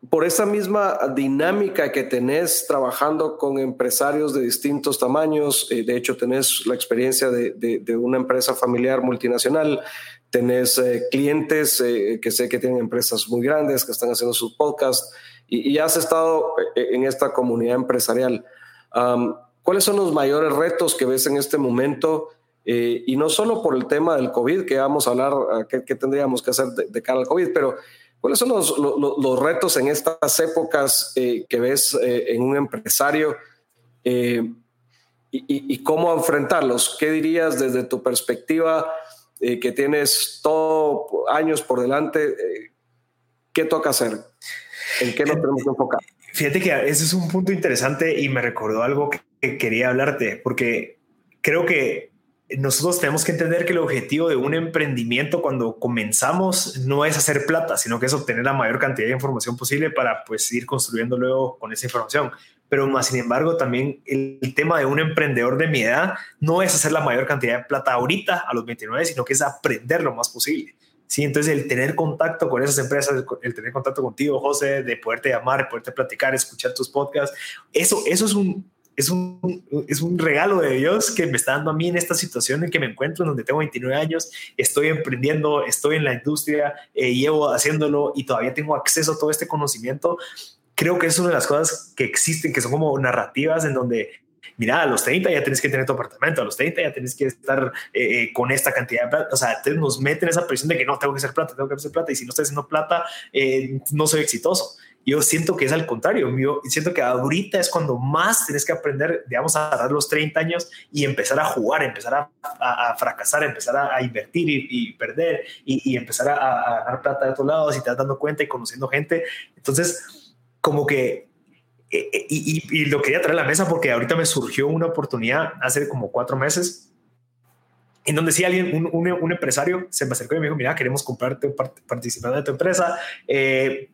por esa misma dinámica que tenés trabajando con empresarios de distintos tamaños, eh, de hecho tenés la experiencia de, una empresa familiar multinacional, tenés eh, clientes eh, que sé que tienen empresas muy grandes que están haciendo sus podcasts y, has estado en esta comunidad empresarial. ¿Cuáles son los mayores retos que ves en este momento? y no solo por el tema del COVID, que vamos a hablar, qué, tendríamos que hacer de, de cara al COVID, pero ¿Cuáles son los, los, retos en estas épocas eh, que ves eh, en un empresario eh, y, cómo enfrentarlos? ¿Qué dirías desde tu perspectiva que tienes todo años por delante? ¿Qué toca hacer? ¿En qué nos tenemos que enfocar? Fíjate que ese es un punto interesante y me recordó algo que quería hablarte, porque creo que nosotros tenemos que entender que el objetivo de un emprendimiento cuando comenzamos no es hacer plata, sino que es obtener la mayor cantidad de información posible para pues ir construyendo luego con esa información. Pero más sin embargo, también el, tema de un emprendedor de mi edad no es hacer la mayor cantidad de plata ahorita a los 29, sino que es aprender lo más posible. Sí, entonces el tener contacto con esas empresas, el tener contacto contigo, José, de poderte llamar, poderte platicar, escuchar tus podcasts, eso, eso es un, es un, es un regalo de Dios que me está dando a mí en esta situación en que me encuentro, en donde tengo 29 años, estoy emprendiendo, estoy en la industria, eh, llevo haciéndolo y todavía tengo acceso a todo este conocimiento. Creo que es una de las cosas que existen, que son como narrativas en donde mira, a los 30 ya tienes que tener tu apartamento, a los 30 ya tienes que estar eh, eh, con esta cantidad de plata. O sea, entonces nos meten esa presión de que no, tengo que hacer plata, tengo que hacer plata, y si no estoy haciendo plata, no soy exitoso. Yo siento que es al contrario. Yo siento que ahorita es cuando más tienes que aprender, digamos, a dar los 30 años y empezar a jugar, empezar a, a, fracasar, empezar a, invertir y, perder y, empezar a, ganar plata de otros lados y te das dando cuenta y conociendo gente. Entonces, como que e, e, y, y, lo quería traer a la mesa porque ahorita me surgió una oportunidad hace como cuatro meses en donde si alguien, un, un, empresario se me acercó y me dijo, mira, queremos comprarte, participar de tu empresa. Eh,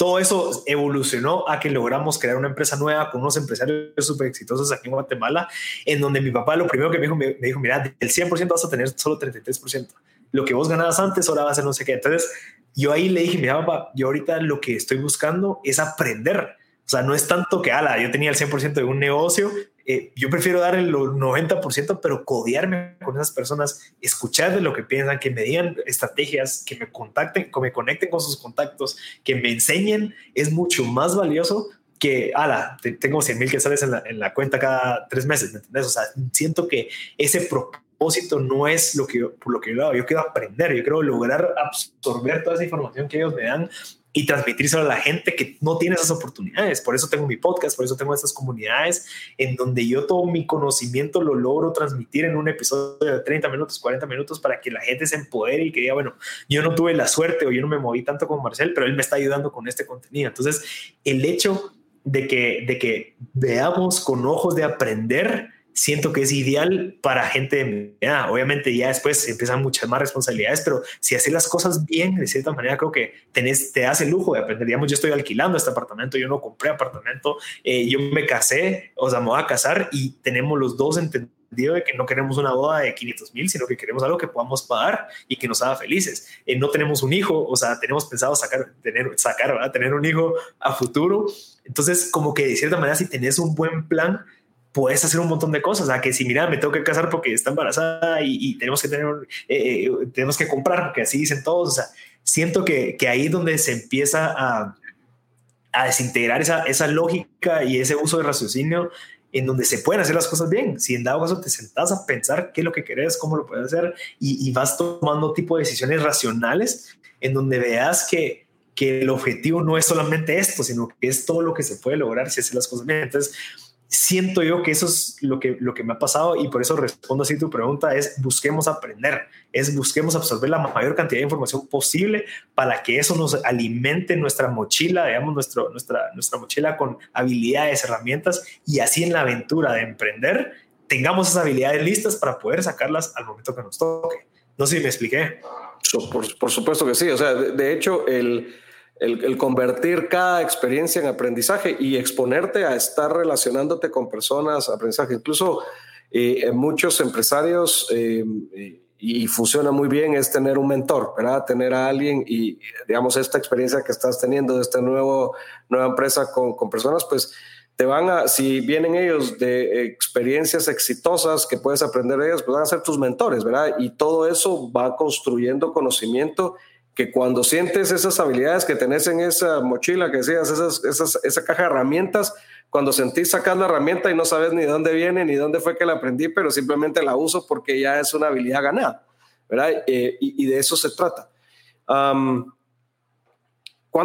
todo eso evolucionó a que logramos crear una empresa nueva con unos empresarios súper exitosos aquí en Guatemala, en donde mi papá lo primero que me dijo, me, dijo, mira, del 100% vas a tener solo 33%. Lo que vos ganabas antes ahora va a no sé qué. Entonces, yo ahí le dije, mi papá, yo ahorita lo que estoy buscando es aprender. O sea, no es tanto que, ala, yo tenía el 100% de un negocio, eh, yo prefiero dar el 90%, pero codearme con esas personas, escuchar de lo que piensan, que me digan estrategias, que me contacten, que me conecten con sus contactos, que me enseñen, es mucho más valioso que, ala, tengo 100 mil que sales en la, en la cuenta cada tres meses, ¿me entiendes? O sea, siento que ese propósito no es lo que por lo que yo hago. Yo quiero aprender, yo quiero lograr absorber toda esa información que ellos me dan y transmitírselo a la gente que no tiene esas oportunidades. Por eso tengo mi podcast, por eso tengo estas comunidades en donde yo todo mi conocimiento lo logro transmitir en un episodio de 30 minutos, 40 minutos para que la gente se empodere y que diga, bueno, yo no tuve la suerte o yo no me moví tanto con Marcel, pero él me está ayudando con este contenido. Entonces, el hecho de que, de que veamos con ojos de aprender, siento que es ideal para gente Obviamente ya después empiezan muchas más responsabilidades, pero si haces las cosas bien, de cierta manera creo que tenés, te hace el lujo de aprender. Digamos, yo estoy alquilando este apartamento, yo no compré apartamento, eh, yo me casé, o sea, me voy a casar y tenemos los dos entendido de que no queremos una boda de 500 mil, sino que queremos algo que podamos pagar y que nos haga felices. Eh, no tenemos un hijo, o sea, tenemos pensado sacar, tener, sacar, tener un hijo a futuro. Entonces, como que de cierta manera, si tenés un buen plan, puedes hacer un montón de cosas. Sea, que si mira, me tengo que casar porque está embarazada y, tenemos que tener, eh, eh, tenemos que comprar, porque así dicen todos. O sea, siento que, que ahí es donde se empieza a, a desintegrar esa, esa lógica y ese uso de raciocinio en donde se pueden hacer las cosas bien. Si en dado caso te sentás a pensar qué es lo que querés, cómo lo puedes hacer y, y vas tomando tipo de decisiones racionales en donde veas que, que el objetivo no es solamente esto, sino que es todo lo que se puede lograr si haces las cosas bien. Entonces, siento yo que eso es lo que, lo que me ha pasado y por eso respondo así tu pregunta es busquemos aprender, es busquemos absorber la mayor cantidad de información posible para que eso nos alimente nuestra mochila, digamos, nuestro, nuestra, nuestra mochila con habilidades, herramientas y así en la aventura de emprender tengamos esas habilidades listas para poder sacarlas al momento que nos toque. No sé si me expliqué. Por, por supuesto que sí, o sea, de hecho el el, convertir cada experiencia en aprendizaje y exponerte a estar relacionándote con personas, aprendizaje. Incluso eh, muchos empresarios, eh, y funciona muy bien, es tener un mentor, ¿verdad? Tener a alguien y, digamos, esta experiencia que estás teniendo de esta nuevo, nueva empresa con, con personas, pues te van a, si vienen ellos de experiencias exitosas que puedes aprender de ellos, pues van a ser tus mentores, ¿verdad? Y todo eso va construyendo conocimiento que cuando sientes esas habilidades que tenés en esa mochila, que decías, esas, esas, esa caja de herramientas, cuando sentís sacar la herramienta y no sabes ni dónde viene ni dónde fue que la aprendí, pero simplemente la uso porque ya es una habilidad ganada, ¿verdad? Eh, y, de eso se trata. ¿Cuándo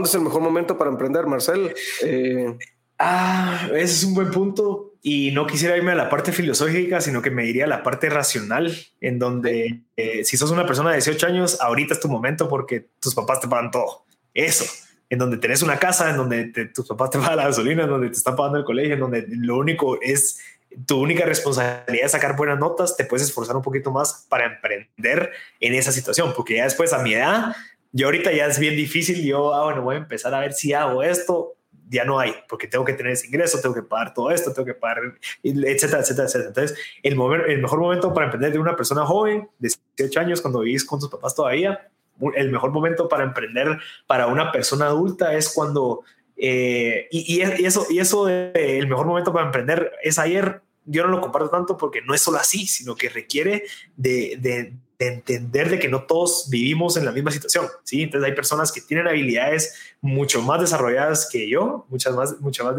es el mejor momento para emprender, Marcel? Eh, ah, ese es un buen punto y no quisiera irme a la parte filosófica, sino que me iría a la parte racional, en donde eh, si sos una persona de 18 años, ahorita es tu momento porque tus papás te pagan todo. Eso, en donde tenés una casa, en donde tus papás te pagan la gasolina, en donde te están pagando el colegio, en donde lo único es tu única responsabilidad es sacar buenas notas, te puedes esforzar un poquito más para emprender en esa situación, porque ya después a mi edad, yo ahorita ya es bien difícil, yo, ah, bueno, voy a empezar a ver si hago esto, ya no hay, porque tengo que tener ese ingreso, tengo que pagar todo esto, tengo que pagar, etcétera, etcétera, etcétera. Entonces, el, el mejor momento para emprender de una persona joven, de 18 años, cuando vivís con tus papás todavía, el mejor momento para emprender para una persona adulta es cuando, eh, y, eso, y eso el mejor momento para emprender es ayer, yo no lo comparto tanto porque no es solo así, sino que requiere de, de entender de que no todos vivimos en la misma situación, ¿sí? Entonces hay personas que tienen habilidades mucho más desarrolladas que yo, muchas más, mucho más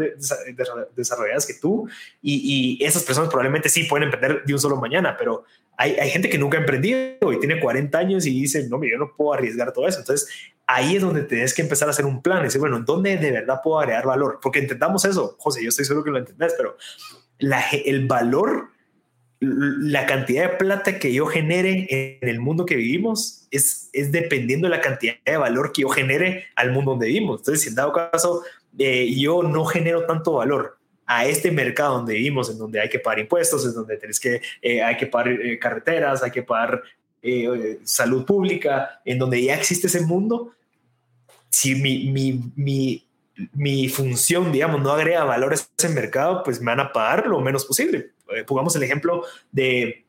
desarrolladas que tú, y, y, esas personas probablemente sí pueden emprender de un solo mañana, pero hay, hay, gente que nunca ha emprendido y tiene 40 años y dice, no, yo no puedo arriesgar todo eso. Entonces ahí es donde tienes que empezar a hacer un plan y decir, bueno, ¿dónde de verdad puedo agregar valor? Porque entendamos eso, José, yo estoy seguro que lo entendés, pero la, el valor la cantidad de plata que yo genere en el mundo que vivimos es, es dependiendo de la cantidad de valor que yo genere al mundo donde vivimos. Entonces, si en dado caso eh, yo no genero tanto valor a este mercado donde vivimos, en donde hay que pagar impuestos, en donde tenés que, eh, hay que pagar eh, carreteras, hay que pagar salud pública, en donde ya existe ese mundo, si mi, mi, mi, mi función, digamos, no agrega valor a ese mercado, pues me van a pagar lo menos posible. Eh, pongamos el ejemplo de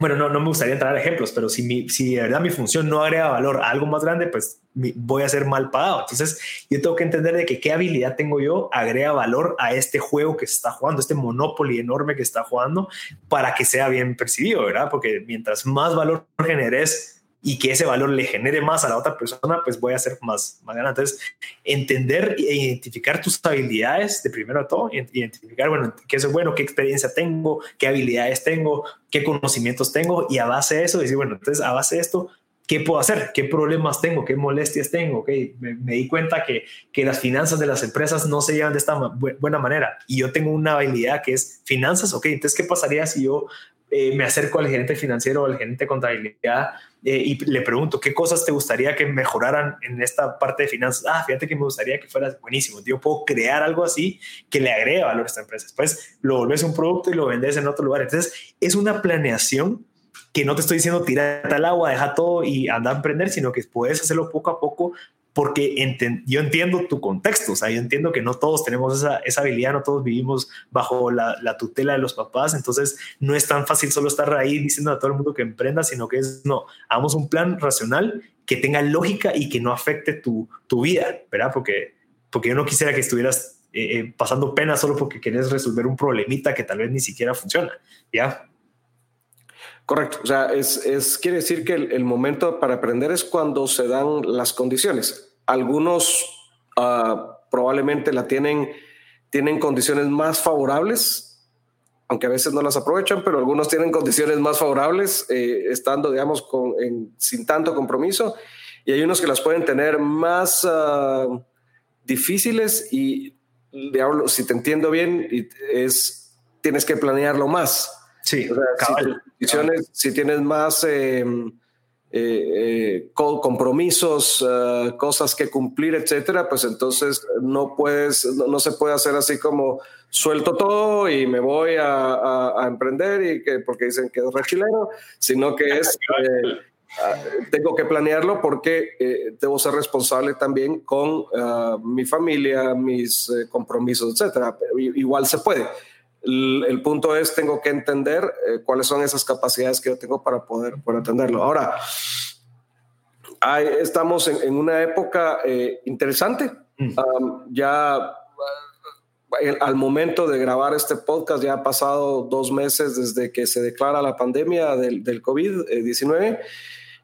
bueno, no, no me gustaría entrar a ejemplos, pero si, mi, si de verdad mi función no agrega valor a algo más grande, pues voy a ser mal pagado. Entonces, yo tengo que entender de que qué habilidad tengo yo agrega valor a este juego que se está jugando, este Monopoly enorme que está jugando, para que sea bien percibido, ¿verdad? Porque mientras más valor generes, y que ese valor le genere más a la otra persona, pues voy a ser más, más grande. Entonces, entender e identificar tus habilidades de primero a todo, identificar, bueno, qué es bueno, qué experiencia tengo, qué habilidades tengo, qué conocimientos tengo, y a base de eso decir, bueno, entonces a base de esto, ¿qué puedo hacer? ¿Qué problemas tengo? ¿Qué molestias tengo? Okay, me, me, di cuenta que, que las finanzas de las empresas no se llevan de esta buena manera y yo tengo una habilidad que es finanzas. Ok, entonces, ¿qué pasaría si yo eh, me acerco al gerente financiero o al gerente de contabilidad eh, y le pregunto qué cosas te gustaría que mejoraran en esta parte de finanzas. Ah, fíjate que me gustaría que fuera buenísimo. Yo puedo crear algo así que le agregue valor a esta empresa. Después lo volvés un producto y lo vendes en otro lugar. Entonces es una planeación que no te estoy diciendo tirar al agua, deja todo y anda a emprender, sino que puedes hacerlo poco a poco porque yo entiendo tu contexto, o sea, yo entiendo que no todos tenemos esa, habilidad, no todos vivimos bajo la, la, tutela de los papás, entonces no es tan fácil solo estar ahí diciendo a todo el mundo que emprenda, sino que es, no, hagamos un plan racional que tenga lógica y que no afecte tu, vida, ¿verdad? Porque, porque yo no quisiera que estuvieras eh, eh, pasando pena solo porque quieres resolver un problemita que tal vez ni siquiera funciona, ¿ya? Correcto. O sea, es, quiere decir que el, momento para aprender es cuando se dan las condiciones. Algunos uh, probablemente la tienen, tienen condiciones más favorables, aunque a veces no las aprovechan, pero algunos tienen condiciones más favorables, eh, estando, digamos, con, en, sin tanto compromiso, y hay unos que las pueden tener más uh, difíciles y, diablo, si te entiendo bien, es, tienes que planearlo más. Sí, o sea, si, si, tienes más... Eh, eh, eh compromisos, uh, cosas que cumplir, etcétera, pues entonces no puedes, no, se puede hacer así como suelto todo y me voy a, a, emprender y que porque dicen que es rechilero, sino que es <laughs> eh, tengo que planearlo porque eh, debo ser responsable también con uh, mi familia, mis compromisos, etcétera. Igual se puede. El, punto es, tengo que entender eh, cuáles son esas capacidades que yo tengo para poder, poder entenderlo. Ahora, hay, estamos en, en, una época eh, interesante. Mm. Um, ya eh, al momento de grabar este podcast ya ha pasado dos meses desde que se declara la pandemia del, del COVID-19.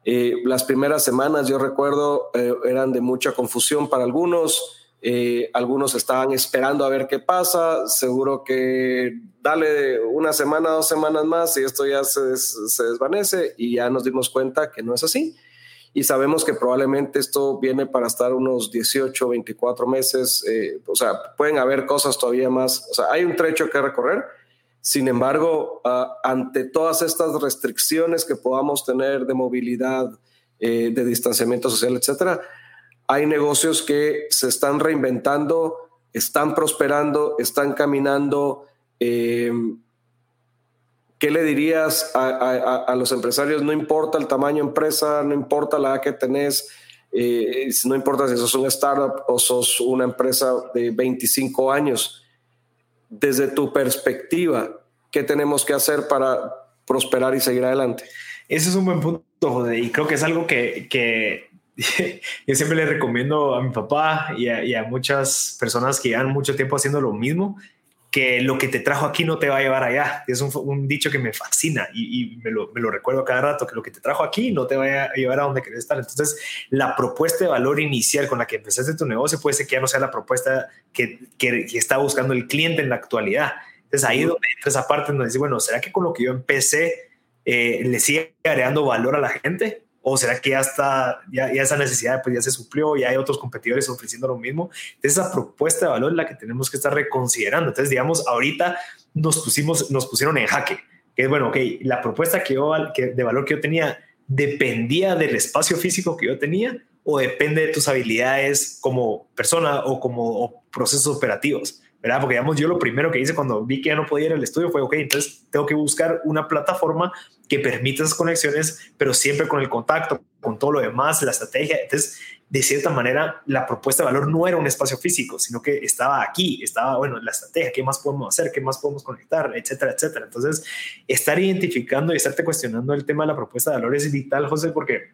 Eh, las primeras semanas, yo recuerdo, eran de mucha confusión para algunos. Eh, algunos estaban esperando a ver qué pasa. Seguro que dale una semana, dos semanas más y esto ya se, se desvanece y ya nos dimos cuenta que no es así. Y sabemos que probablemente esto viene para estar unos 18, 24 meses. Eh, o sea, pueden haber cosas todavía más. O sea, hay un trecho que recorrer. Sin embargo, uh, ante todas estas restricciones que podamos tener de movilidad, eh, de distanciamiento social, etcétera, hay negocios que se están reinventando, están prosperando, están caminando. Eh, ¿Qué le dirías a, los empresarios? No importa el tamaño de empresa, no importa la edad que tenés, eh, no importa si sos un startup o sos una empresa de 25 años. Desde tu perspectiva, ¿qué tenemos que hacer para prosperar y seguir adelante? Ese es un buen punto, José, y creo que es algo que, que <laughs> yo siempre le recomiendo a mi papá y a, muchas personas que llevan mucho tiempo haciendo lo mismo, que lo que te trajo aquí no te va a llevar allá. Es un, dicho que me fascina y, me, lo, me, lo, recuerdo cada rato, que lo que te trajo aquí no te va a llevar a donde querés estar. Entonces, la propuesta de valor inicial con la que empezaste tu negocio puede ser que ya no sea la propuesta que, que, está buscando el cliente en la actualidad. Entonces, ahí donde entra esa parte donde dice, bueno, ¿será que con lo que yo empecé eh, le sigue agregando valor a la gente? ¿O será que ya está, ya, esa necesidad pues ya se suplió, ya hay otros competidores ofreciendo lo mismo? esa propuesta de valor es la que tenemos que estar reconsiderando. Entonces, digamos, ahorita nos pusimos, nos pusieron en jaque, que es bueno, ok, la propuesta que yo, que, de valor que yo tenía dependía del espacio físico que yo tenía o depende de tus habilidades como persona o como procesos operativos. ¿Verdad? Porque digamos, yo lo primero que hice cuando vi que ya no podía ir al estudio fue, ok, entonces tengo que buscar una plataforma que permita esas conexiones, pero siempre con el contacto, con todo lo demás, la estrategia. Entonces, de cierta manera la propuesta de valor no era un espacio físico, sino que estaba aquí, estaba, bueno, la estrategia, qué más podemos hacer, qué más podemos conectar, etcétera, etcétera. Entonces, estar identificando y estarte cuestionando el tema de la propuesta de valor es vital, José, porque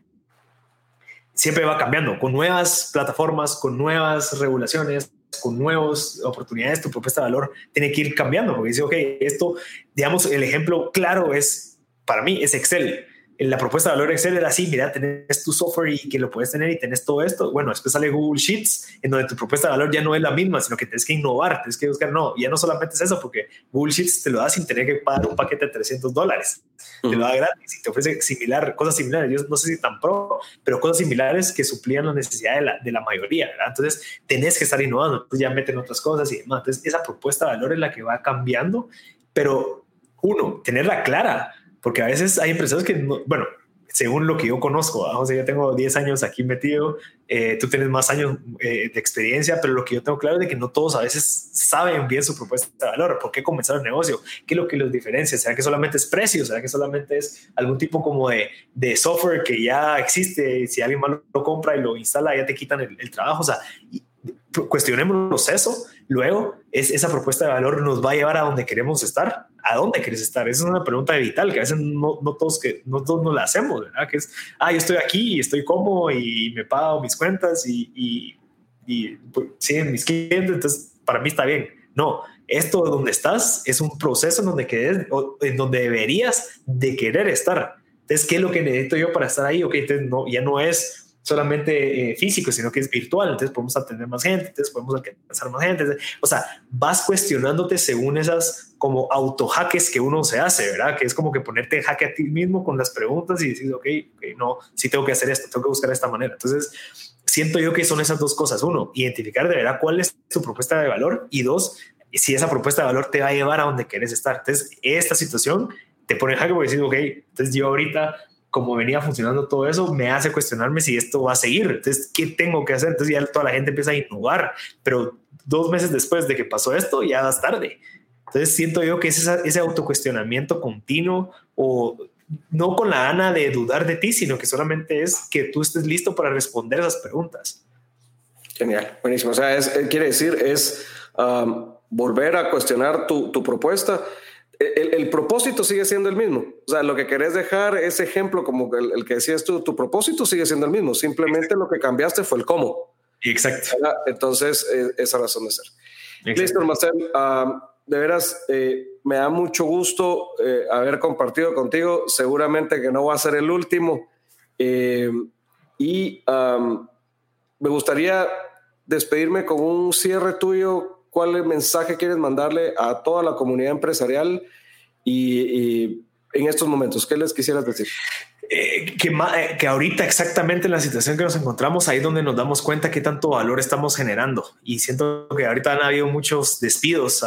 siempre va cambiando, con nuevas plataformas, con nuevas regulaciones, con nuevas oportunidades, tu propuesta de valor tiene que ir cambiando, porque dice, ok, esto, digamos, el ejemplo claro es, para mí, es Excel la propuesta de valor Excel era así, mira, tenés tu software y que lo puedes tener y tenés todo esto. Bueno, después sale Google Sheets, en donde tu propuesta de valor ya no es la misma, sino que tienes que innovar, tienes que buscar, no, ya no solamente es eso, porque Google Sheets te lo da sin tener que pagar un paquete de 300 dólares, te lo da gratis y te ofrece similar, cosas similares, yo no sé si tan pro, pero cosas similares que suplían la necesidad de la, de la mayoría, ¿verdad? Entonces, tenés que estar innovando, entonces ya meten otras cosas y demás. Entonces, esa propuesta de valor es la que va cambiando, pero uno, tenerla clara, porque a veces hay empresarios que, no, bueno, según lo que yo conozco, o sea, yo tengo 10 años aquí metido, eh, tú tienes más años eh, de experiencia, pero lo que yo tengo claro es de que no todos a veces saben bien su propuesta de valor, por qué comenzar el negocio, qué es lo que los diferencia, será que solamente es precio, será que solamente es algún tipo como de, de software que ya existe, y si alguien más lo, compra y lo instala, ya te quitan el, el trabajo, o sea, cuestionémonos eso, luego es, esa propuesta de valor nos va a llevar a donde queremos estar, a dónde quieres estar. Esa es una pregunta vital que a veces no, no todos que no todos nos la hacemos, ¿verdad? Que es, ah, yo estoy aquí y estoy cómodo y me pago mis cuentas y, y, y pues, siguen mis clientes, entonces para mí está bien. No, esto donde estás es un proceso en donde, quedes, en donde deberías de querer estar. Entonces, ¿qué es lo que necesito yo para estar ahí? Ok, entonces no, ya no es solamente eh, físico, sino que es virtual. Entonces podemos atender más gente, entonces podemos alcanzar más gente. O sea, vas cuestionándote según esas como autojaques que uno se hace, ¿verdad? Que es como que ponerte en jaque a ti mismo con las preguntas y decir, ok, no, sí tengo que hacer esto, tengo que buscar de esta manera. Entonces, siento yo que son esas dos cosas. Uno, identificar de verdad cuál es tu propuesta de valor y dos, si esa propuesta de valor te va a llevar a donde quieres estar. Entonces, esta situación te pone en jaque porque decir, ok, entonces yo ahorita como venía funcionando todo eso, me hace cuestionarme si esto va a seguir. Entonces, ¿qué tengo que hacer? Entonces ya toda la gente empieza a innovar, pero dos meses después de que pasó esto, ya vas tarde. Entonces siento yo que es ese autocuestionamiento continuo o no con la gana de dudar de ti, sino que solamente es que tú estés listo para responder esas preguntas. Genial, buenísimo. O sea, es, eh, quiere decir, es um, volver a cuestionar tu propuesta el, propósito sigue siendo el mismo. O sea, lo que querés dejar, ese ejemplo como el, que decías tú, tu propósito sigue siendo el mismo. Simplemente lo que cambiaste fue el cómo. Exacto. Entonces, eh, esa razón de ser. Listo, Marcel. de veras, eh, me da mucho gusto eh, haber compartido contigo. Seguramente que no va a ser el último. y me gustaría despedirme con un cierre tuyo cuál mensaje quieres mandarle a toda la comunidad empresarial y, en estos momentos, ¿qué les quisieras decir? Eh, que, eh, que ahorita exactamente en la situación que nos encontramos, ahí donde nos damos cuenta qué tanto valor estamos generando. Y siento que ahorita han habido muchos despidos,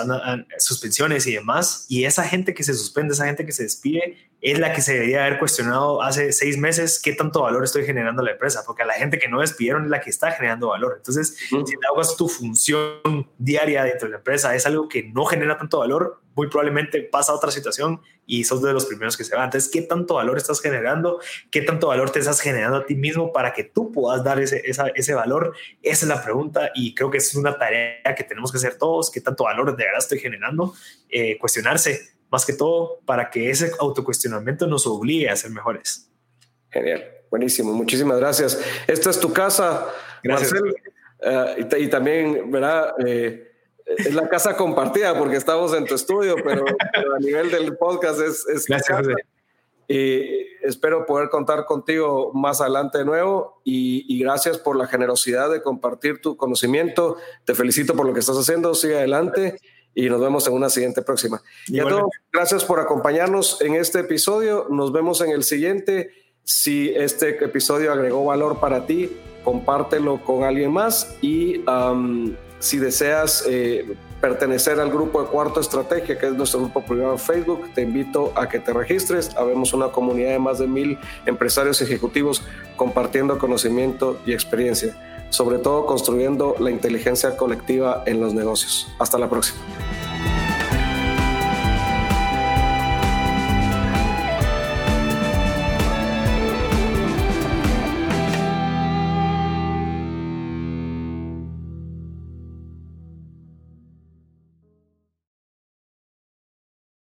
suspensiones y demás. Y esa gente que se suspende, esa gente que se despide, es la que se debería haber cuestionado hace seis meses qué tanto valor estoy generando a la empresa, porque a la gente que no despidieron es la que está generando valor. Entonces, si te hagas tu función diaria dentro de la empresa es algo que no genera tanto valor, muy probablemente pasa a otra situación y sos de los primeros que se van. Entonces, ¿qué tanto valor estás generando? ¿Qué tanto valor te estás generando a ti mismo para que tú puedas dar ese, ese valor? Esa es la pregunta y creo que es una tarea que tenemos que hacer todos. ¿Qué tanto valor de verdad estoy generando? Eh, cuestionarse más que todo para que ese autocuestionamiento nos obligue a ser mejores. Genial, buenísimo, muchísimas gracias. Esta es tu casa, gracias. Marcel, eh, y, también, ¿verdad? Eh, es la casa compartida porque estamos en tu estudio, pero, a nivel del podcast es, es Gracias, Y espero poder contar contigo más adelante de nuevo y, y, gracias por la generosidad de compartir tu conocimiento. Te felicito por lo que estás haciendo. Sigue adelante y nos vemos en una siguiente próxima. Y a todos, gracias por acompañarnos en este episodio. Nos vemos en el siguiente. Si este episodio agregó valor para ti, compártelo con alguien más y si deseas eh, pertenecer al grupo de Cuarto Estrategia, que es nuestro grupo privado en Facebook, te invito a que te registres. Habemos una comunidad de más de mil empresarios ejecutivos compartiendo conocimiento y experiencia, sobre todo construyendo la inteligencia colectiva en los negocios. Hasta la próxima.